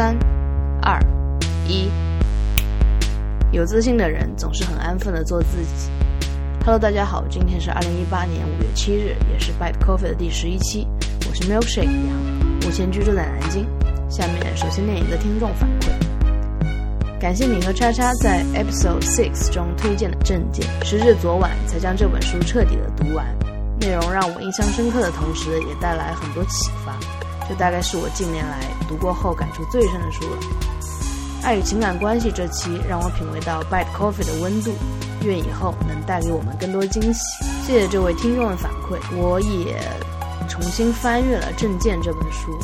三、二、一。有自信的人总是很安分的做自己。Hello，大家好，今天是二零一八年五月七日，也是 Bite Coffee 的第十一期。我是 Milkshake 杨，目前居住在南京。下面首先念一个听众反馈，感谢你和叉叉在 Episode Six 中推荐的证件，时至昨晚才将这本书彻底的读完。内容让我印象深刻的同时，也带来很多启发。这大概是我近年来读过后感触最深的书了。爱与情感关系这期让我品味到 Bite Coffee 的温度，愿以后能带给我们更多惊喜。谢谢这位听众的反馈，我也重新翻阅了《证件》这本书，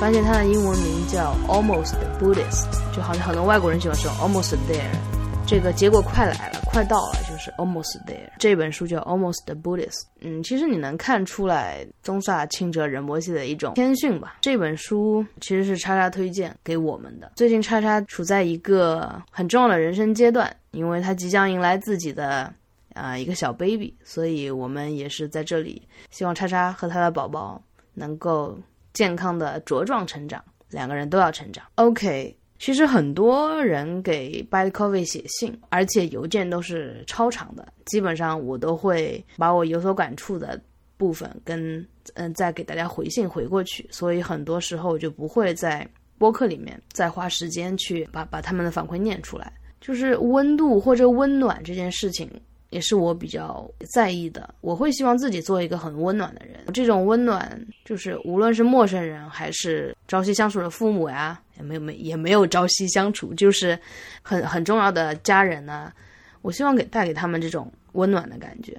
发现它的英文名叫 Almost Buddhist，就好像很多外国人喜欢说 Almost There，这个结果快来了，快到了。就是 almost there。这本书叫 Almost Buddhist。嗯，其实你能看出来宗萨钦哲仁波切的一种谦逊吧。这本书其实是叉叉推荐给我们的。最近叉叉处在一个很重要的人生阶段，因为他即将迎来自己的啊一个小 baby，所以我们也是在这里希望叉叉和他的宝宝能够健康的茁壮成长，两个人都要成长。OK。其实很多人给 Bad Coffee 写信，而且邮件都是超长的。基本上我都会把我有所感触的部分跟嗯再给大家回信回过去，所以很多时候就不会在播客里面再花时间去把把他们的反馈念出来。就是温度或者温暖这件事情。也是我比较在意的，我会希望自己做一个很温暖的人。这种温暖，就是无论是陌生人还是朝夕相处的父母呀，也没有没也没有朝夕相处，就是很很重要的家人呢。我希望给带给他们这种温暖的感觉。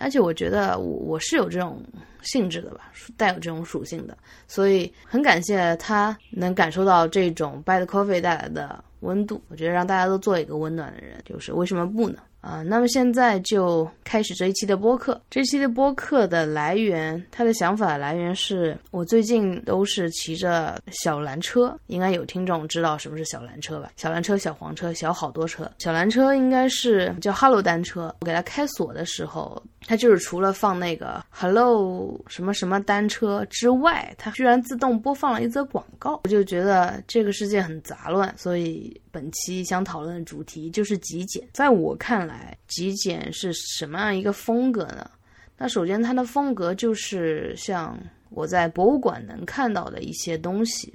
而且我觉得我我是有这种性质的吧，带有这种属性的，所以很感谢他能感受到这种 bad coffee 带来的温度。我觉得让大家都做一个温暖的人，就是为什么不呢？啊，那么现在就开始这一期的播客。这期的播客的来源，他的想法来源是我最近都是骑着小蓝车，应该有听众知道什么是小蓝车吧？小蓝车、小黄车、小好多车。小蓝车应该是叫哈罗单车。我给它开锁的时候，它就是除了放那个 Hello 什么什么单车之外，它居然自动播放了一则广告。我就觉得这个世界很杂乱，所以。本期想讨论的主题就是极简。在我看来，极简是什么样一个风格呢？那首先，它的风格就是像我在博物馆能看到的一些东西，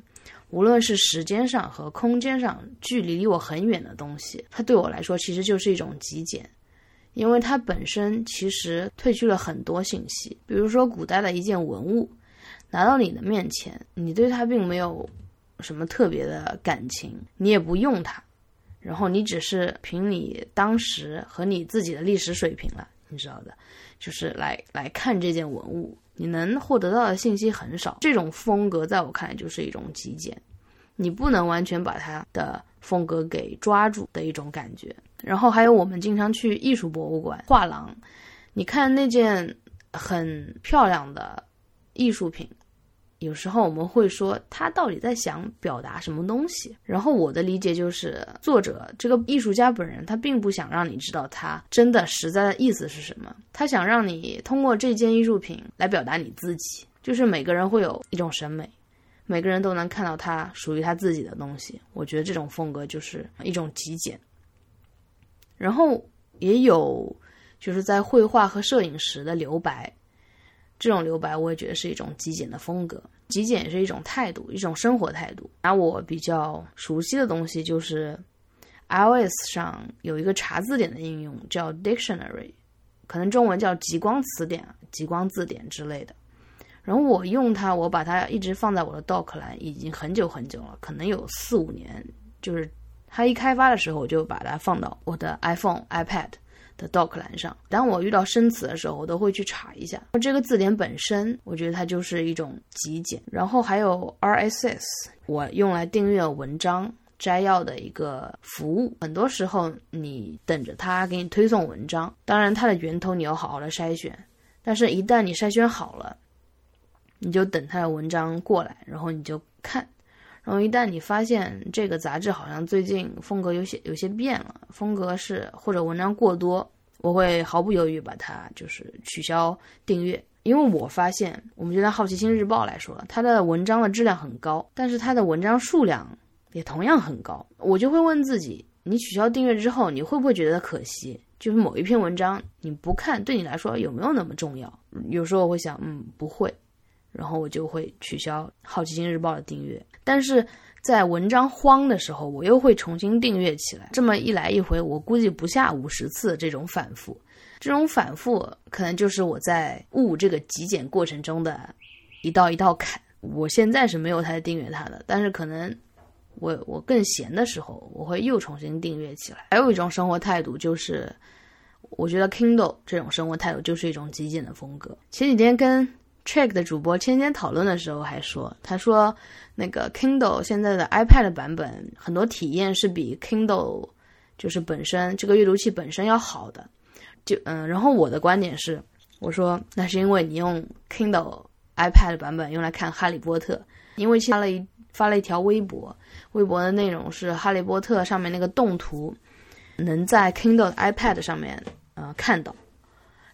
无论是时间上和空间上距离离我很远的东西，它对我来说其实就是一种极简，因为它本身其实褪去了很多信息。比如说，古代的一件文物拿到你的面前，你对它并没有。什么特别的感情，你也不用它，然后你只是凭你当时和你自己的历史水平了，你知道的，就是来来看这件文物，你能获得到的信息很少。这种风格在我看来就是一种极简，你不能完全把它的风格给抓住的一种感觉。然后还有我们经常去艺术博物馆、画廊，你看那件很漂亮的艺术品。有时候我们会说他到底在想表达什么东西，然后我的理解就是作者这个艺术家本人他并不想让你知道他真的实在的意思是什么，他想让你通过这件艺术品来表达你自己，就是每个人会有一种审美，每个人都能看到他属于他自己的东西。我觉得这种风格就是一种极简，然后也有就是在绘画和摄影时的留白。这种留白，我也觉得是一种极简的风格。极简是一种态度，一种生活态度。拿我比较熟悉的东西，就是 iOS 上有一个查字典的应用，叫 Dictionary，可能中文叫极光词典、极光字典之类的。然后我用它，我把它一直放在我的 Dock 栏，已经很久很久了，可能有四五年。就是它一开发的时候，我就把它放到我的 iPhone、iPad。的 Dock 栏上，当我遇到生词的时候，我都会去查一下。这个字典本身，我觉得它就是一种极简。然后还有 RSS，我用来订阅文章摘要的一个服务。很多时候，你等着它给你推送文章，当然它的源头你要好好的筛选。但是，一旦你筛选好了，你就等它的文章过来，然后你就看。然后一旦你发现这个杂志好像最近风格有些有些变了，风格是或者文章过多，我会毫不犹豫把它就是取消订阅，因为我发现，我们就拿《好奇心日报》来说，它的文章的质量很高，但是它的文章数量也同样很高。我就会问自己，你取消订阅之后，你会不会觉得可惜？就是某一篇文章你不看，对你来说有没有那么重要？有时候我会想，嗯，不会，然后我就会取消《好奇心日报》的订阅。但是在文章荒的时候，我又会重新订阅起来。这么一来一回，我估计不下五十次这种反复。这种反复可能就是我在悟这个极简过程中的一道一道坎。我现在是没有太订阅它的，但是可能。我我更闲的时候，我会又重新订阅起来。还有一种生活态度，就是我觉得 Kindle 这种生活态度就是一种极简的风格。前几天跟 Check 的主播天天讨论的时候，还说他说那个 Kindle 现在的 iPad 版本很多体验是比 Kindle 就是本身这个阅读器本身要好的。就嗯，然后我的观点是，我说那是因为你用 Kindle iPad 版本用来看《哈利波特》，因为发了一发了一条微博。微博的内容是《哈利波特》上面那个动图，能在 Kindle iPad 上面呃看到。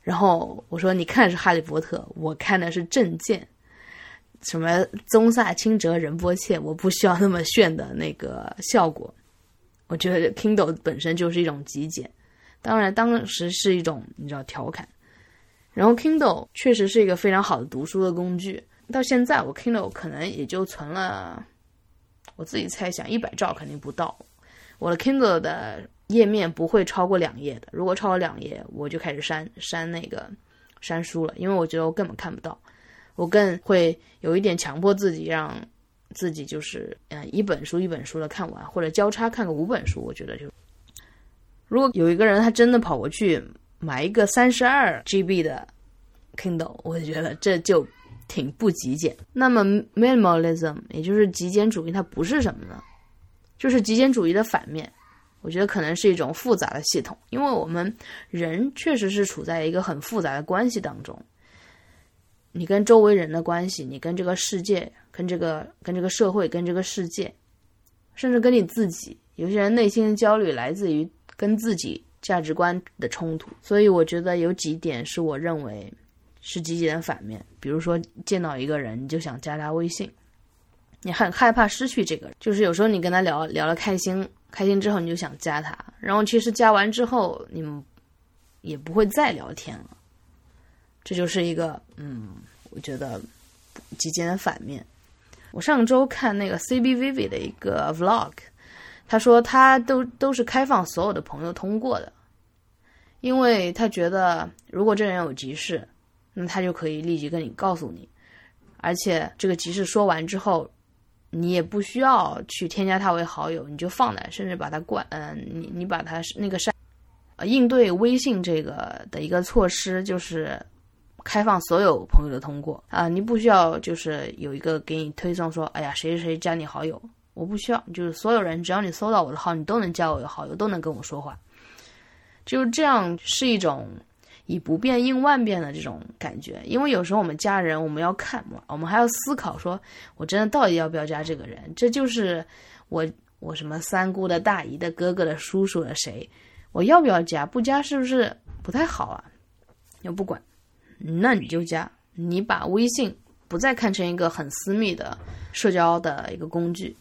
然后我说：“你看的是《哈利波特》，我看的是证件，什么宗萨钦哲仁波切，我不需要那么炫的那个效果。我觉得 Kindle 本身就是一种极简，当然当时是一种你知道调侃。然后 Kindle 确实是一个非常好的读书的工具，到现在我 Kindle 可能也就存了。”我自己猜想，一百兆肯定不到。我的 Kindle 的页面不会超过两页的，如果超过两页，我就开始删删那个删书了，因为我觉得我根本看不到。我更会有一点强迫自己，让自己就是嗯一本书一本书的看完，或者交叉看个五本书。我觉得就，如果有一个人他真的跑过去买一个三十二 GB 的 Kindle，我觉得这就。挺不极简。那么，minimalism 也就是极简主义，它不是什么呢？就是极简主义的反面。我觉得可能是一种复杂的系统，因为我们人确实是处在一个很复杂的关系当中。你跟周围人的关系，你跟这个世界，跟这个跟这个社会，跟这个世界，甚至跟你自己。有些人内心的焦虑来自于跟自己价值观的冲突。所以，我觉得有几点是我认为。是积极的反面，比如说见到一个人，你就想加他微信，你很害怕失去这个人。就是有时候你跟他聊聊了开心，开心之后你就想加他，然后其实加完之后你们也不会再聊天了。这就是一个嗯，我觉得极简的反面。我上周看那个 CBVV 的一个 Vlog，他说他都都是开放所有的朋友通过的，因为他觉得如果这人有急事。那他就可以立即跟你告诉你，而且这个急事说完之后，你也不需要去添加他为好友，你就放那，甚至把他关，嗯，你你把他那个删，呃，应对微信这个的一个措施就是开放所有朋友的通过啊，你不需要就是有一个给你推送说，哎呀，谁谁谁加你好友，我不需要，就是所有人只要你搜到我的号，你都能加我为好友，都能跟我说话，就是这样是一种。以不变应万变的这种感觉，因为有时候我们加人，我们要看，我们还要思考，说我真的到底要不要加这个人？这就是我我什么三姑的大姨的哥哥的叔叔的谁，我要不要加？不加是不是不太好啊？要不管，那你就加，你把微信不再看成一个很私密的社交的一个工具，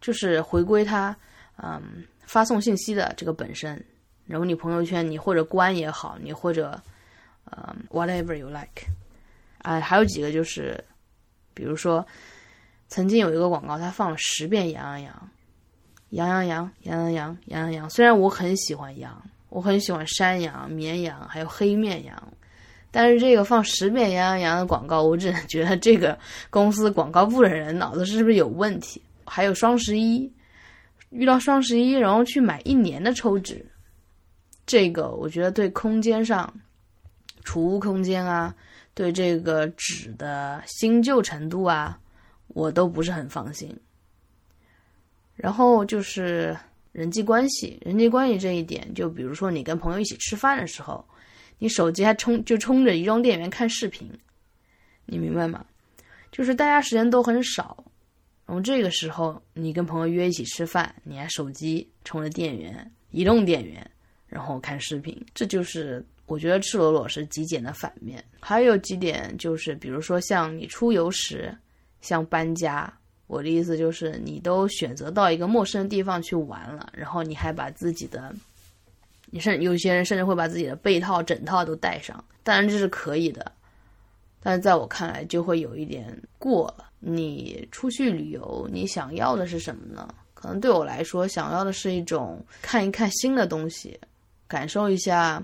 就是回归它，嗯，发送信息的这个本身。然后你朋友圈，你或者关也好，你或者，呃，whatever you like，啊，还有几个就是，比如说，曾经有一个广告，他放了十遍羊羊羊，羊羊羊，羊羊羊，羊羊羊。虽然我很喜欢羊，我很喜欢山羊、绵羊，还有黑面羊，但是这个放十遍羊羊羊的广告，我只能觉得这个公司广告部的人脑子是不是有问题？还有双十一，遇到双十一，然后去买一年的抽纸。这个我觉得对空间上，储物空间啊，对这个纸的新旧程度啊，我都不是很放心。然后就是人际关系，人际关系这一点，就比如说你跟朋友一起吃饭的时候，你手机还充就充着移动电源看视频，你明白吗？就是大家时间都很少，然后这个时候你跟朋友约一起吃饭，你还手机充着电源，移动电源。然后看视频，这就是我觉得赤裸裸是极简的反面。还有几点就是，比如说像你出游时，像搬家，我的意思就是你都选择到一个陌生的地方去玩了，然后你还把自己的，你甚有些人甚至会把自己的被套、枕套都带上，当然这是可以的，但是在我看来就会有一点过了。你出去旅游，你想要的是什么呢？可能对我来说，想要的是一种看一看新的东西，感受一下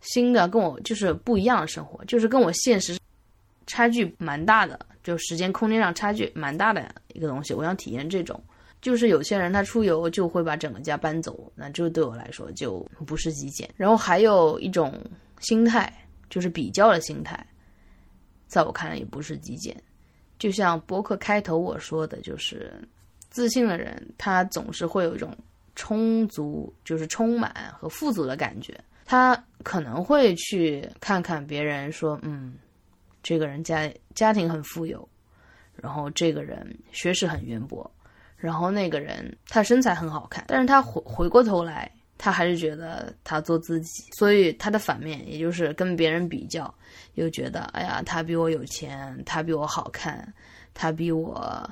新的跟我就是不一样的生活，就是跟我现实差距蛮大的，就时间空间上差距蛮大的一个东西。我想体验这种，就是有些人他出游就会把整个家搬走，那这对我来说就不是极简。然后还有一种心态，就是比较的心态，在我看来也不是极简。就像博客开头我说的，就是自信的人，他总是会有一种充足，就是充满和富足的感觉。他可能会去看看别人，说，嗯，这个人家家庭很富有，然后这个人学识很渊博，然后那个人他身材很好看，但是他回回过头来。他还是觉得他做自己，所以他的反面，也就是跟别人比较，又觉得哎呀，他比我有钱，他比我好看，他比我，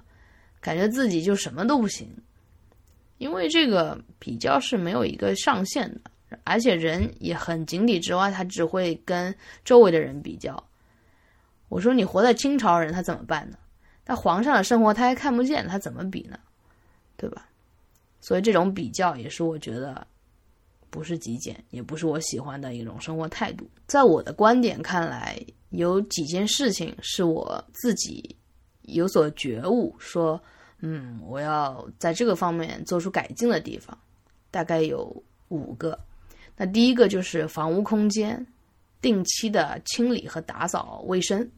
感觉自己就什么都不行。因为这个比较是没有一个上限的，而且人也很井底之蛙，他只会跟周围的人比较。我说你活在清朝人，他怎么办呢？那皇上的生活他还看不见，他怎么比呢？对吧？所以这种比较也是我觉得。不是极简，也不是我喜欢的一种生活态度。在我的观点看来，有几件事情是我自己有所觉悟，说，嗯，我要在这个方面做出改进的地方，大概有五个。那第一个就是房屋空间定期的清理和打扫卫生。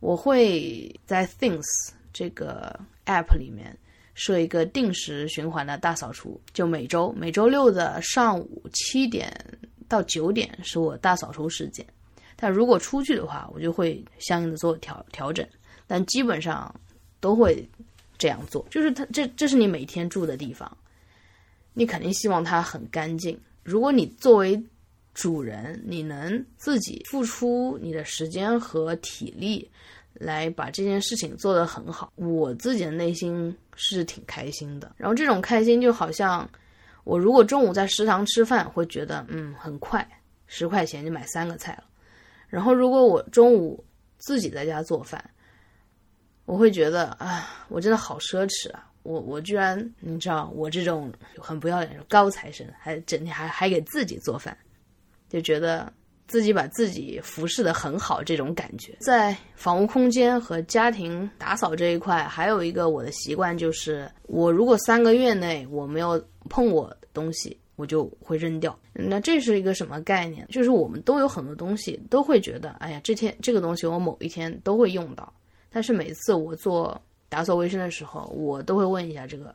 我会在 Things 这个 App 里面。设一个定时循环的大扫除，就每周每周六的上午七点到九点是我大扫除时间。但如果出去的话，我就会相应的做调调整。但基本上都会这样做，就是它这这是你每天住的地方，你肯定希望它很干净。如果你作为主人，你能自己付出你的时间和体力。来把这件事情做得很好，我自己的内心是挺开心的。然后这种开心就好像，我如果中午在食堂吃饭，会觉得嗯很快，十块钱就买三个菜了。然后如果我中午自己在家做饭，我会觉得啊，我真的好奢侈啊！我我居然你知道，我这种很不要脸的高材生，还整天还还给自己做饭，就觉得。自己把自己服侍的很好，这种感觉，在房屋空间和家庭打扫这一块，还有一个我的习惯就是，我如果三个月内我没有碰我东西，我就会扔掉。那这是一个什么概念？就是我们都有很多东西，都会觉得，哎呀，这天这个东西我某一天都会用到。但是每次我做打扫卫生的时候，我都会问一下这个，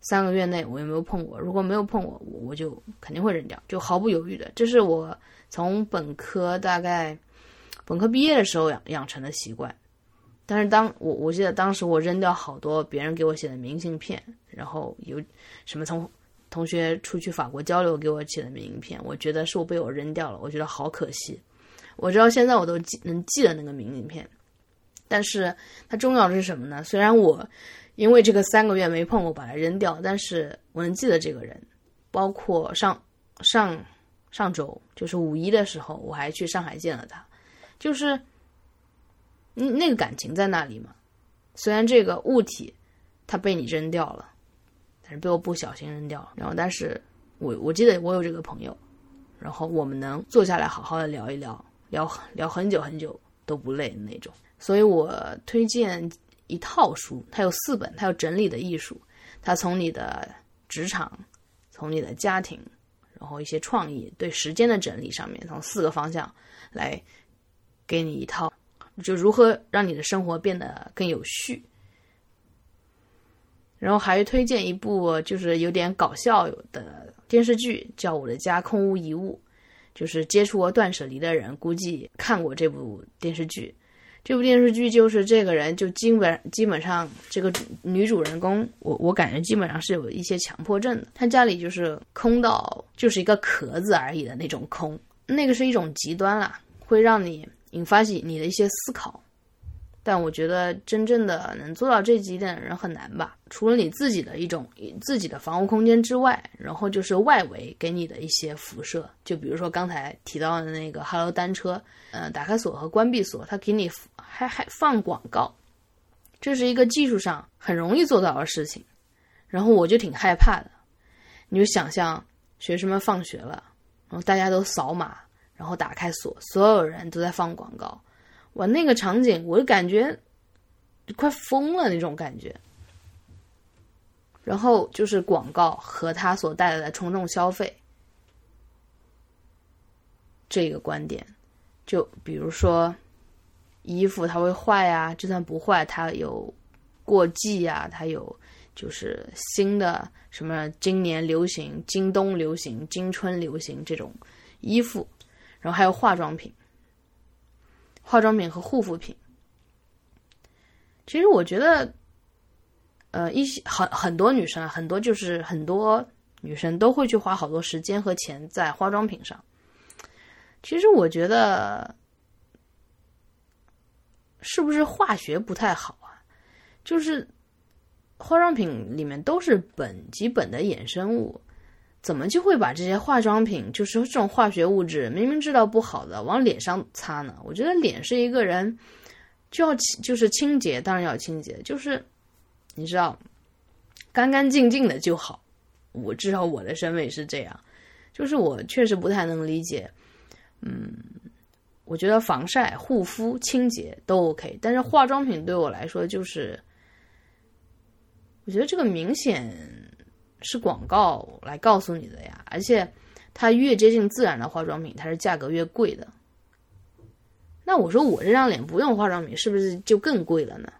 三个月内我有没有碰过？如果没有碰过，我我就肯定会扔掉，就毫不犹豫的。这是我。从本科大概本科毕业的时候养养成的习惯，但是当我我记得当时我扔掉好多别人给我写的明信片，然后有什么从同学出去法国交流给我写的明信片，我觉得是我被我扔掉了，我觉得好可惜。我知道现在我都记能记得那个明信片，但是它重要的是什么呢？虽然我因为这个三个月没碰过把它扔掉，但是我能记得这个人，包括上上。上周就是五一的时候，我还去上海见了他，就是，嗯，那个感情在那里嘛。虽然这个物体它被你扔掉了，但是被我不小心扔掉了。然后，但是我我记得我有这个朋友，然后我们能坐下来好好的聊一聊，聊聊很久很久都不累的那种。所以我推荐一套书，它有四本，它有整理的艺术，它从你的职场，从你的家庭。然后一些创意对时间的整理上面，从四个方向来给你一套，就如何让你的生活变得更有序。然后还推荐一部就是有点搞笑的电视剧，叫《我的家空无一物》，就是接触过断舍离的人估计看过这部电视剧。这部电视剧就是这个人，就基本基本上这个女主人公，我我感觉基本上是有一些强迫症的。她家里就是空到就是一个壳子而已的那种空，那个是一种极端啦，会让你引发起你的一些思考。但我觉得真正的能做到这几点的人很难吧？除了你自己的一种自己的房屋空间之外，然后就是外围给你的一些辐射，就比如说刚才提到的那个 Hello 单车，呃，打开锁和关闭锁，它给你还还放广告，这是一个技术上很容易做到的事情。然后我就挺害怕的，你就想象学生们放学了，然后大家都扫码，然后打开锁，所有人都在放广告。哇，那个场景，我就感觉快疯了那种感觉。然后就是广告和它所带来的冲动消费这个观点，就比如说衣服它会坏呀，就算不坏，它有过季呀，它有就是新的什么今年流行、今冬流行、今春流行这种衣服，然后还有化妆品。化妆品和护肤品，其实我觉得，呃，一些很很多女生，很多就是很多女生都会去花好多时间和钱在化妆品上。其实我觉得，是不是化学不太好啊？就是化妆品里面都是苯基苯的衍生物。怎么就会把这些化妆品，就是这种化学物质，明明知道不好的，往脸上擦呢？我觉得脸是一个人就要清就是清洁，当然要清洁，就是你知道，干干净净的就好。我至少我的审美是这样，就是我确实不太能理解。嗯，我觉得防晒、护肤、清洁都 OK，但是化妆品对我来说就是，我觉得这个明显。是广告来告诉你的呀，而且它越接近自然的化妆品，它是价格越贵的。那我说我这张脸不用化妆品，是不是就更贵了呢？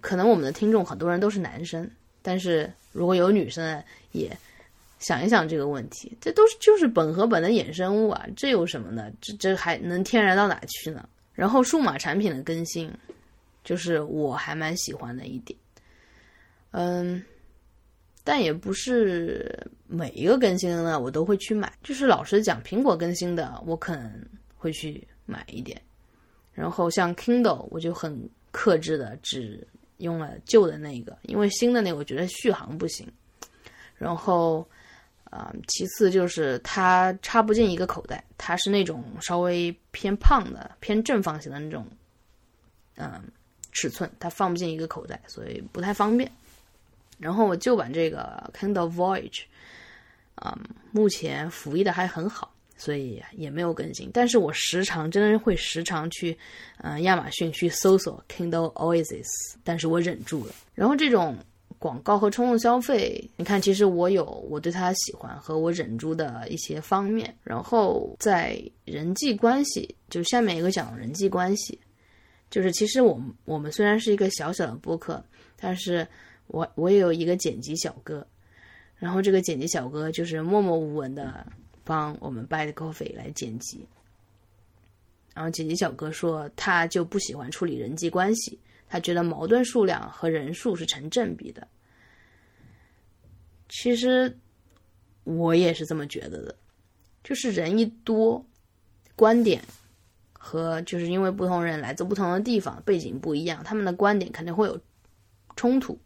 可能我们的听众很多人都是男生，但是如果有女生也想一想这个问题，这都是就是苯和苯的衍生物啊，这有什么呢？这这还能天然到哪去呢？然后数码产品的更新，就是我还蛮喜欢的一点。嗯，但也不是每一个更新的呢，我都会去买。就是老实讲，苹果更新的，我可能会去买一点。然后像 Kindle，我就很克制的，只用了旧的那个，因为新的那个我觉得续航不行。然后，啊，其次就是它插不进一个口袋，它是那种稍微偏胖的、偏正方形的那种，嗯，尺寸，它放不进一个口袋，所以不太方便。然后我旧版这个 Kindle Voyage，嗯，目前服役的还很好，所以也没有更新。但是我时常真的会时常去，嗯，亚马逊去搜索 Kindle Oasis，但是我忍住了。然后这种广告和冲动消费，你看，其实我有我对他喜欢和我忍住的一些方面。然后在人际关系，就下面一个讲人际关系，就是其实我们我们虽然是一个小小的播客，但是。我我也有一个剪辑小哥，然后这个剪辑小哥就是默默无闻的帮我们 Bad Coffee 来剪辑。然后剪辑小哥说，他就不喜欢处理人际关系，他觉得矛盾数量和人数是成正比的。其实我也是这么觉得的，就是人一多，观点和就是因为不同人来自不同的地方，背景不一样，他们的观点肯定会有冲突。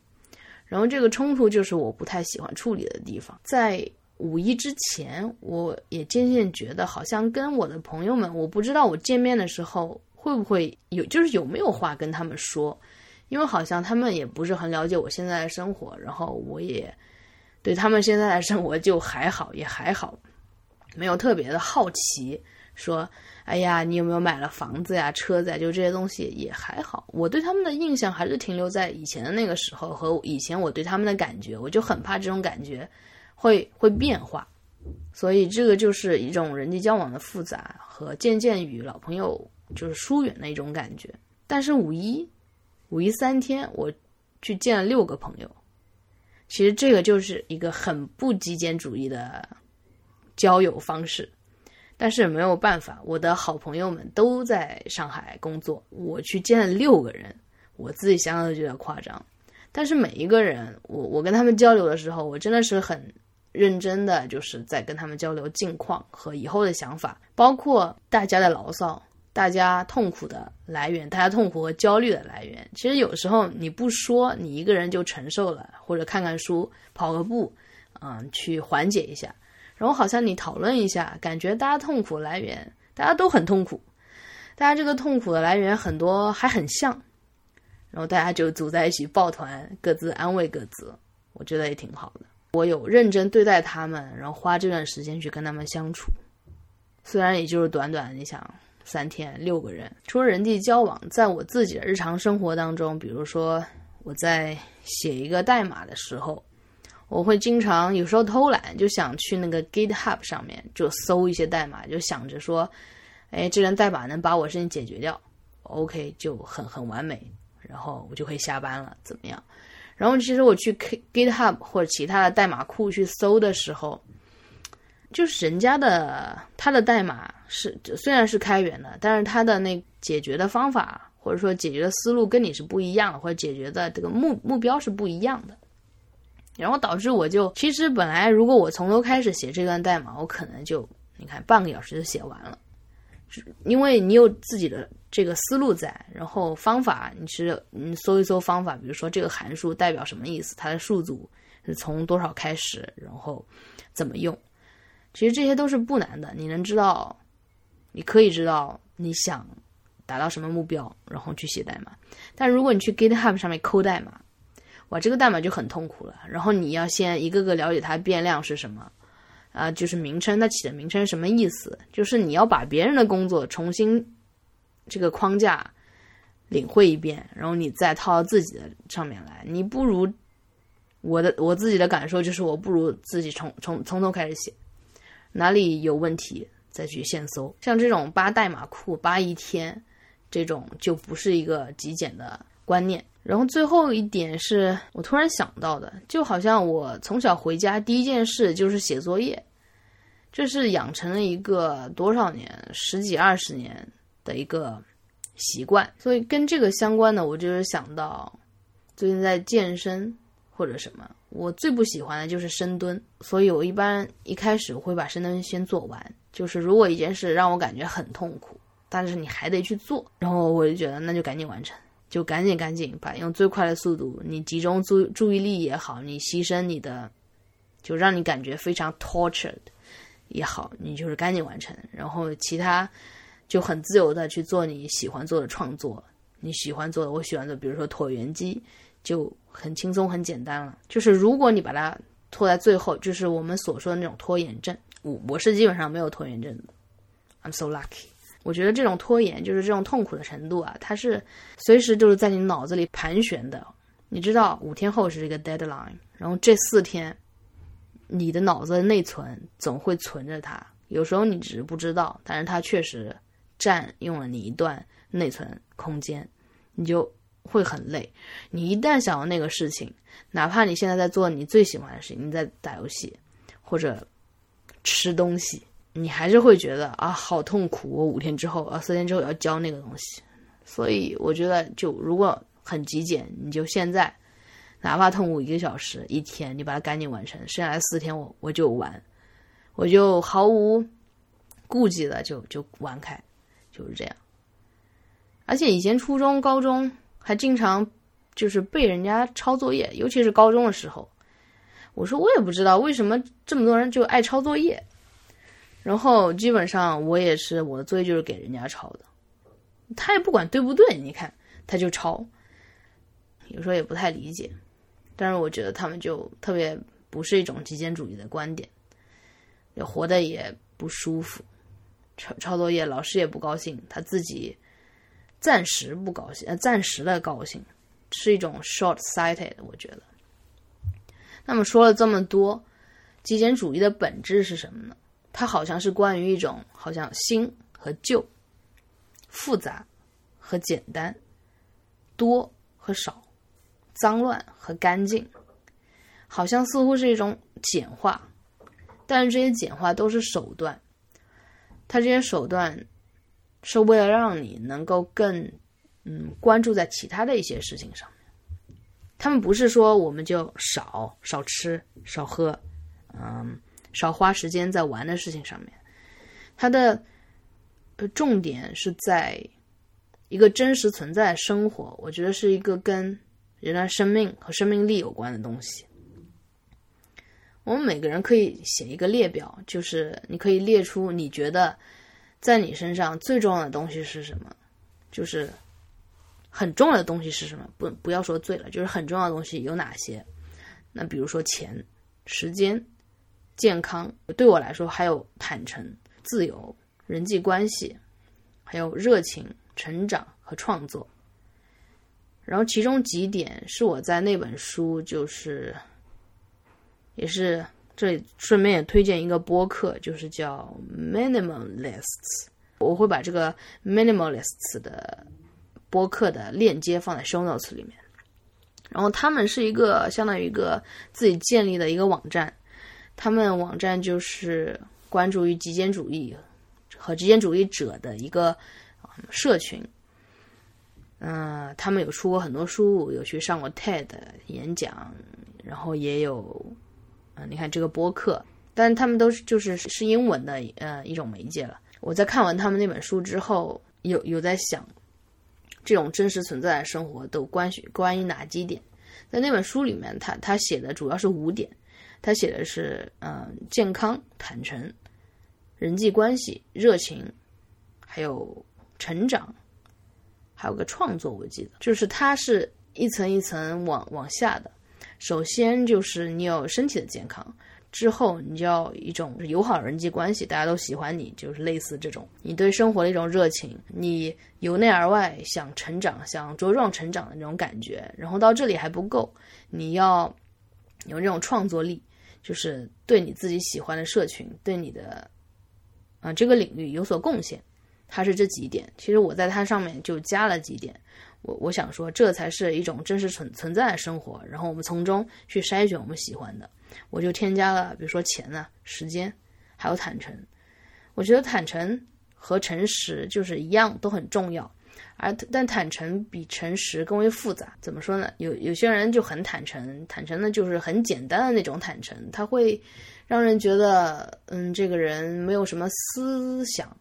然后这个冲突就是我不太喜欢处理的地方。在五一之前，我也渐渐觉得，好像跟我的朋友们，我不知道我见面的时候会不会有，就是有没有话跟他们说，因为好像他们也不是很了解我现在的生活，然后我也对他们现在的生活就还好，也还好，没有特别的好奇，说。哎呀，你有没有买了房子呀、车子？就这些东西也还好。我对他们的印象还是停留在以前的那个时候和以前我对他们的感觉，我就很怕这种感觉会会变化。所以这个就是一种人际交往的复杂和渐渐与老朋友就是疏远的一种感觉。但是五一五一三天，我去见了六个朋友，其实这个就是一个很不极简主义的交友方式。但是没有办法，我的好朋友们都在上海工作，我去见了六个人，我自己想想都觉得夸张。但是每一个人，我我跟他们交流的时候，我真的是很认真的就是在跟他们交流近况和以后的想法，包括大家的牢骚、大家痛苦的来源、大家痛苦和焦虑的来源。其实有时候你不说，你一个人就承受了，或者看看书、跑个步，嗯，去缓解一下。然后好像你讨论一下，感觉大家痛苦来源，大家都很痛苦，大家这个痛苦的来源很多还很像，然后大家就组在一起抱团，各自安慰各自，我觉得也挺好的。我有认真对待他们，然后花这段时间去跟他们相处，虽然也就是短短，你想三天六个人，除了人际交往，在我自己的日常生活当中，比如说我在写一个代码的时候。我会经常有时候偷懒，就想去那个 GitHub 上面就搜一些代码，就想着说，哎，这段代码能把我事情解决掉，OK 就很很完美，然后我就可以下班了，怎么样？然后其实我去 K GitHub 或者其他的代码库去搜的时候，就是人家的他的代码是虽然是开源的，但是他的那解决的方法或者说解决的思路跟你是不一样的，或者解决的这个目目标是不一样的。然后导致我就，其实本来如果我从头开始写这段代码，我可能就你看半个小时就写完了，因为你有自己的这个思路在，然后方法你是你搜一搜方法，比如说这个函数代表什么意思，它的数组是从多少开始，然后怎么用，其实这些都是不难的，你能知道，你可以知道你想达到什么目标，然后去写代码。但如果你去 GitHub 上面抠代码，哇，这个代码就很痛苦了。然后你要先一个个了解它变量是什么，啊，就是名称，它起的名称什么意思？就是你要把别人的工作重新这个框架领会一遍，然后你再套到自己的上面来。你不如我的我自己的感受就是，我不如自己从从从头开始写，哪里有问题再去现搜。像这种扒代码库扒一天，这种就不是一个极简的观念。然后最后一点是我突然想到的，就好像我从小回家第一件事就是写作业，这是养成了一个多少年十几二十年的一个习惯。所以跟这个相关的，我就是想到最近在健身或者什么，我最不喜欢的就是深蹲。所以我一般一开始会把深蹲先做完，就是如果一件事让我感觉很痛苦，但是你还得去做，然后我就觉得那就赶紧完成。就赶紧赶紧把用最快的速度，你集中注注意力也好，你牺牲你的，就让你感觉非常 tortured 也好，你就是赶紧完成，然后其他就很自由的去做你喜欢做的创作，你喜欢做的，我喜欢的，比如说椭圆机，就很轻松很简单了。就是如果你把它拖在最后，就是我们所说的那种拖延症，我我是基本上没有拖延症的，I'm so lucky。我觉得这种拖延，就是这种痛苦的程度啊，它是随时就是在你脑子里盘旋的。你知道，五天后是这个 deadline，然后这四天，你的脑子的内存总会存着它。有时候你只是不知道，但是它确实占用了你一段内存空间，你就会很累。你一旦想到那个事情，哪怕你现在在做你最喜欢的事情，你在打游戏或者吃东西。你还是会觉得啊，好痛苦！我五天之后啊，四天之后要交那个东西，所以我觉得，就如果很极简，你就现在，哪怕痛苦一个小时、一天，你把它赶紧完成，剩下来四天我我就玩，我就毫无顾忌的就就玩开，就是这样。而且以前初中、高中还经常就是被人家抄作业，尤其是高中的时候，我说我也不知道为什么这么多人就爱抄作业。然后基本上我也是，我的作业就是给人家抄的，他也不管对不对，你看他就抄，有时候也不太理解，但是我觉得他们就特别不是一种极简主义的观点，也活得也不舒服，抄抄作业老师也不高兴，他自己暂时不高兴，呃，暂时的高兴，是一种 short sighted，我觉得。那么说了这么多，极简主义的本质是什么呢？它好像是关于一种，好像新和旧，复杂和简单，多和少，脏乱和干净，好像似乎是一种简化，但是这些简化都是手段，它这些手段是为了让你能够更嗯关注在其他的一些事情上面，他们不是说我们就少少吃少喝。嗯，少花时间在玩的事情上面。它的呃重点是在一个真实存在生活，我觉得是一个跟人的生命和生命力有关的东西。我们每个人可以写一个列表，就是你可以列出你觉得在你身上最重要的东西是什么，就是很重要的东西是什么？不，不要说最了，就是很重要的东西有哪些？那比如说钱、时间、健康，对我来说还有坦诚、自由、人际关系，还有热情、成长和创作。然后其中几点是我在那本书就是。也是，这里顺便也推荐一个播客，就是叫 Minimalists。我会把这个 Minimalists 的播客的链接放在 Show Notes 里面。然后他们是一个相当于一个自己建立的一个网站，他们网站就是关注于极简主义和极简主义者的一个社群。嗯，他们有出过很多书，有去上过 TED 演讲，然后也有。啊，你看这个播客，但他们都是就是是英文的呃一种媒介了。我在看完他们那本书之后，有有在想，这种真实存在的生活都关系关于哪几点？在那本书里面，他他写的主要是五点，他写的是嗯健康、坦诚、人际关系、热情，还有成长，还有个创作。我记得就是它是一层一层往往下的。首先就是你有身体的健康，之后你就要一种友好人际关系，大家都喜欢你，就是类似这种你对生活的一种热情，你由内而外想成长、想茁壮成长的那种感觉。然后到这里还不够，你要有那种创作力，就是对你自己喜欢的社群、对你的啊这个领域有所贡献。它是这几点，其实我在它上面就加了几点。我我想说，这才是一种真实存存在的生活。然后我们从中去筛选我们喜欢的。我就添加了，比如说钱啊、时间，还有坦诚。我觉得坦诚和诚实就是一样，都很重要。而但坦诚比诚实更为复杂。怎么说呢？有有些人就很坦诚，坦诚的就是很简单的那种坦诚，他会让人觉得，嗯，这个人没有什么思想。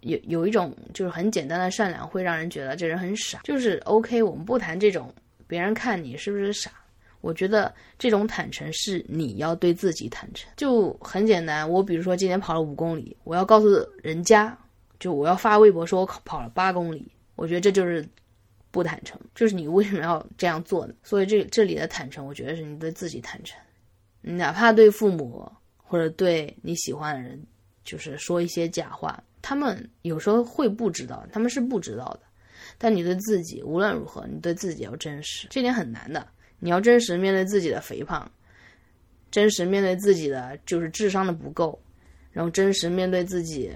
有有一种就是很简单的善良，会让人觉得这人很傻。就是 OK，我们不谈这种别人看你是不是傻。我觉得这种坦诚是你要对自己坦诚，就很简单。我比如说今天跑了五公里，我要告诉人家，就我要发微博说我跑了八公里。我觉得这就是不坦诚，就是你为什么要这样做呢？所以这这里的坦诚，我觉得是你对自己坦诚，哪怕对父母或者对你喜欢的人，就是说一些假话。他们有时候会不知道，他们是不知道的。但你对自己无论如何，你对自己要真实，这点很难的。你要真实面对自己的肥胖，真实面对自己的就是智商的不够，然后真实面对自己，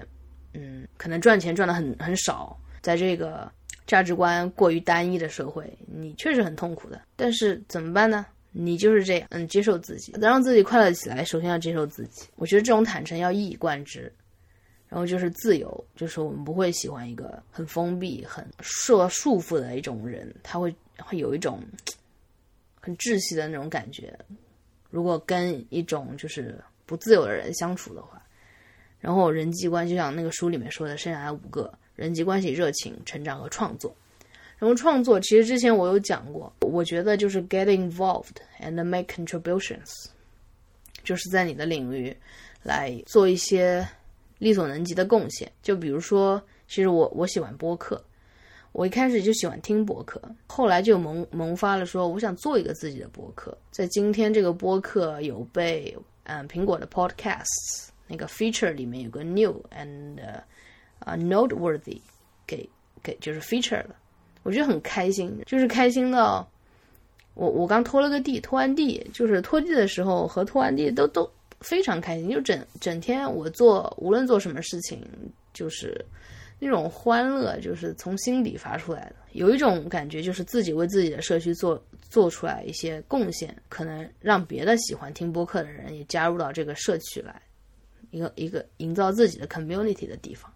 嗯，可能赚钱赚的很很少，在这个价值观过于单一的社会，你确实很痛苦的。但是怎么办呢？你就是这样，嗯，接受自己，能让自己快乐起来，首先要接受自己。我觉得这种坦诚要一以贯之。然后就是自由，就是我们不会喜欢一个很封闭、很受束缚的一种人，他会会有一种很窒息的那种感觉。如果跟一种就是不自由的人相处的话，然后人际关系就像那个书里面说的，剩下来五个人际关系：热情、成长和创作。然后创作其实之前我有讲过，我觉得就是 get involved and make contributions，就是在你的领域来做一些。力所能及的贡献，就比如说，其实我我喜欢播客，我一开始就喜欢听播客，后来就萌萌发了说，我想做一个自己的播客。在今天这个播客有被嗯苹果的 Podcasts 那个 feature 里面有个 new and 啊 noteworthy 给给就是 feature 了，我觉得很开心，就是开心到我我刚拖了个地，拖完地就是拖地的时候和拖完地都都。非常开心，就整整天我做无论做什么事情，就是那种欢乐，就是从心底发出来的。有一种感觉，就是自己为自己的社区做做出来一些贡献，可能让别的喜欢听播客的人也加入到这个社区来，一个一个营造自己的 community 的地方，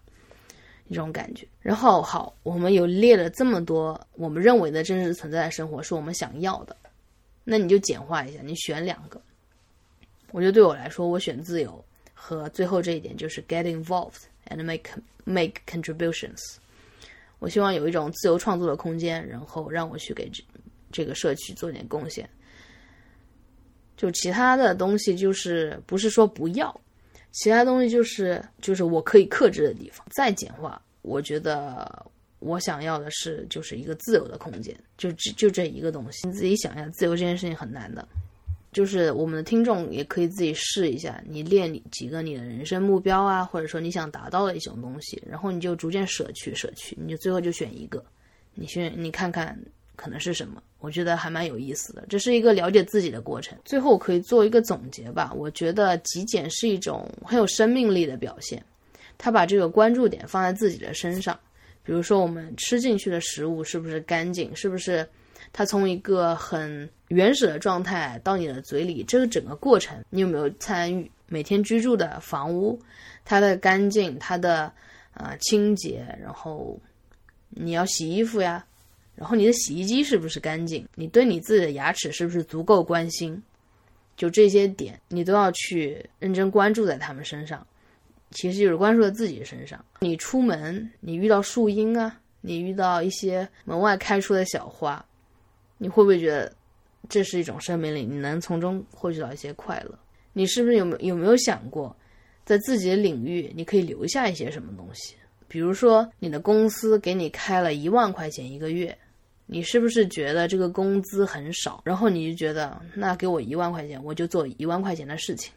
一种感觉。然后好，我们有列了这么多我们认为的真实存在的生活是我们想要的，那你就简化一下，你选两个。我觉得对我来说，我选自由和最后这一点就是 get involved and make make contributions。我希望有一种自由创作的空间，然后让我去给这这个社区做点贡献。就其他的东西，就是不是说不要，其他东西就是就是我可以克制的地方。再简化，我觉得我想要的是就是一个自由的空间，就只就这一个东西。你自己想一下，自由这件事情很难的。就是我们的听众也可以自己试一下，你列几个你的人生目标啊，或者说你想达到的一种东西，然后你就逐渐舍去舍去，你就最后就选一个，你选你看看。可能是什么？我觉得还蛮有意思的，这是一个了解自己的过程。最后可以做一个总结吧。我觉得极简是一种很有生命力的表现，他把这个关注点放在自己的身上。比如说，我们吃进去的食物是不是干净？是不是它从一个很原始的状态到你的嘴里，这个整个过程你有没有参与？每天居住的房屋，它的干净，它的呃清洁，然后你要洗衣服呀。然后你的洗衣机是不是干净？你对你自己的牙齿是不是足够关心？就这些点，你都要去认真关注在他们身上。其实就是关注在自己身上。你出门，你遇到树荫啊，你遇到一些门外开出的小花，你会不会觉得这是一种生命力？你能从中获取到一些快乐？你是不是有没有没有想过，在自己的领域，你可以留下一些什么东西？比如说，你的公司给你开了一万块钱一个月。你是不是觉得这个工资很少？然后你就觉得，那给我一万块钱，我就做一万块钱的事情。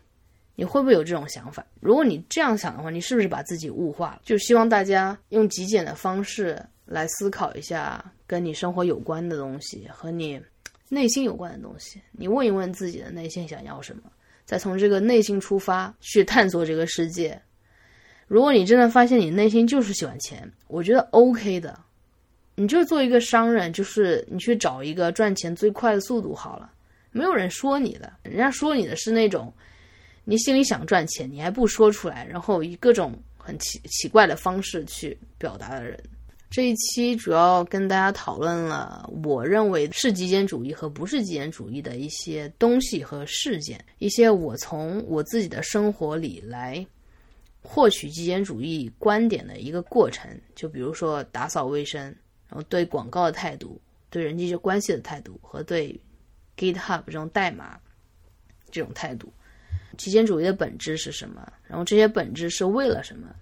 你会不会有这种想法？如果你这样想的话，你是不是把自己物化了？就希望大家用极简的方式来思考一下跟你生活有关的东西和你内心有关的东西。你问一问自己的内心想要什么，再从这个内心出发去探索这个世界。如果你真的发现你内心就是喜欢钱，我觉得 OK 的。你就做一个商人，就是你去找一个赚钱最快的速度好了，没有人说你的，人家说你的是那种，你心里想赚钱，你还不说出来，然后以各种很奇奇怪的方式去表达的人。这一期主要跟大家讨论了我认为是极简主义和不是极简主义的一些东西和事件，一些我从我自己的生活里来获取极简主义观点的一个过程，就比如说打扫卫生。然后对广告的态度，对人际关系的态度，和对 GitHub 这种代码这种态度，极简主义的本质是什么？然后这些本质是为了什么？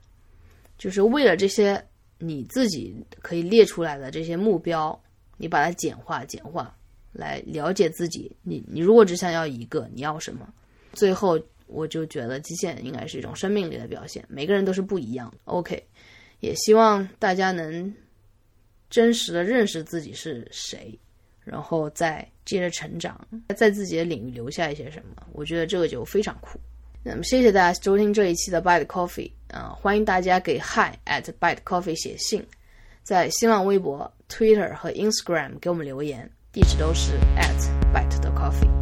就是为了这些你自己可以列出来的这些目标，你把它简化、简化，来了解自己。你你如果只想要一个，你要什么？最后我就觉得极限应该是一种生命力的表现。每个人都是不一样的。OK，也希望大家能。真实的认识自己是谁，然后再接着成长，在自己的领域留下一些什么，我觉得这个就非常酷。那么谢谢大家收听这一期的 By the Coffee 啊，欢迎大家给 Hi at Bite Coffee 写信，在新浪微博、Twitter 和 Instagram 给我们留言，地址都是 at Bite 的 Coffee。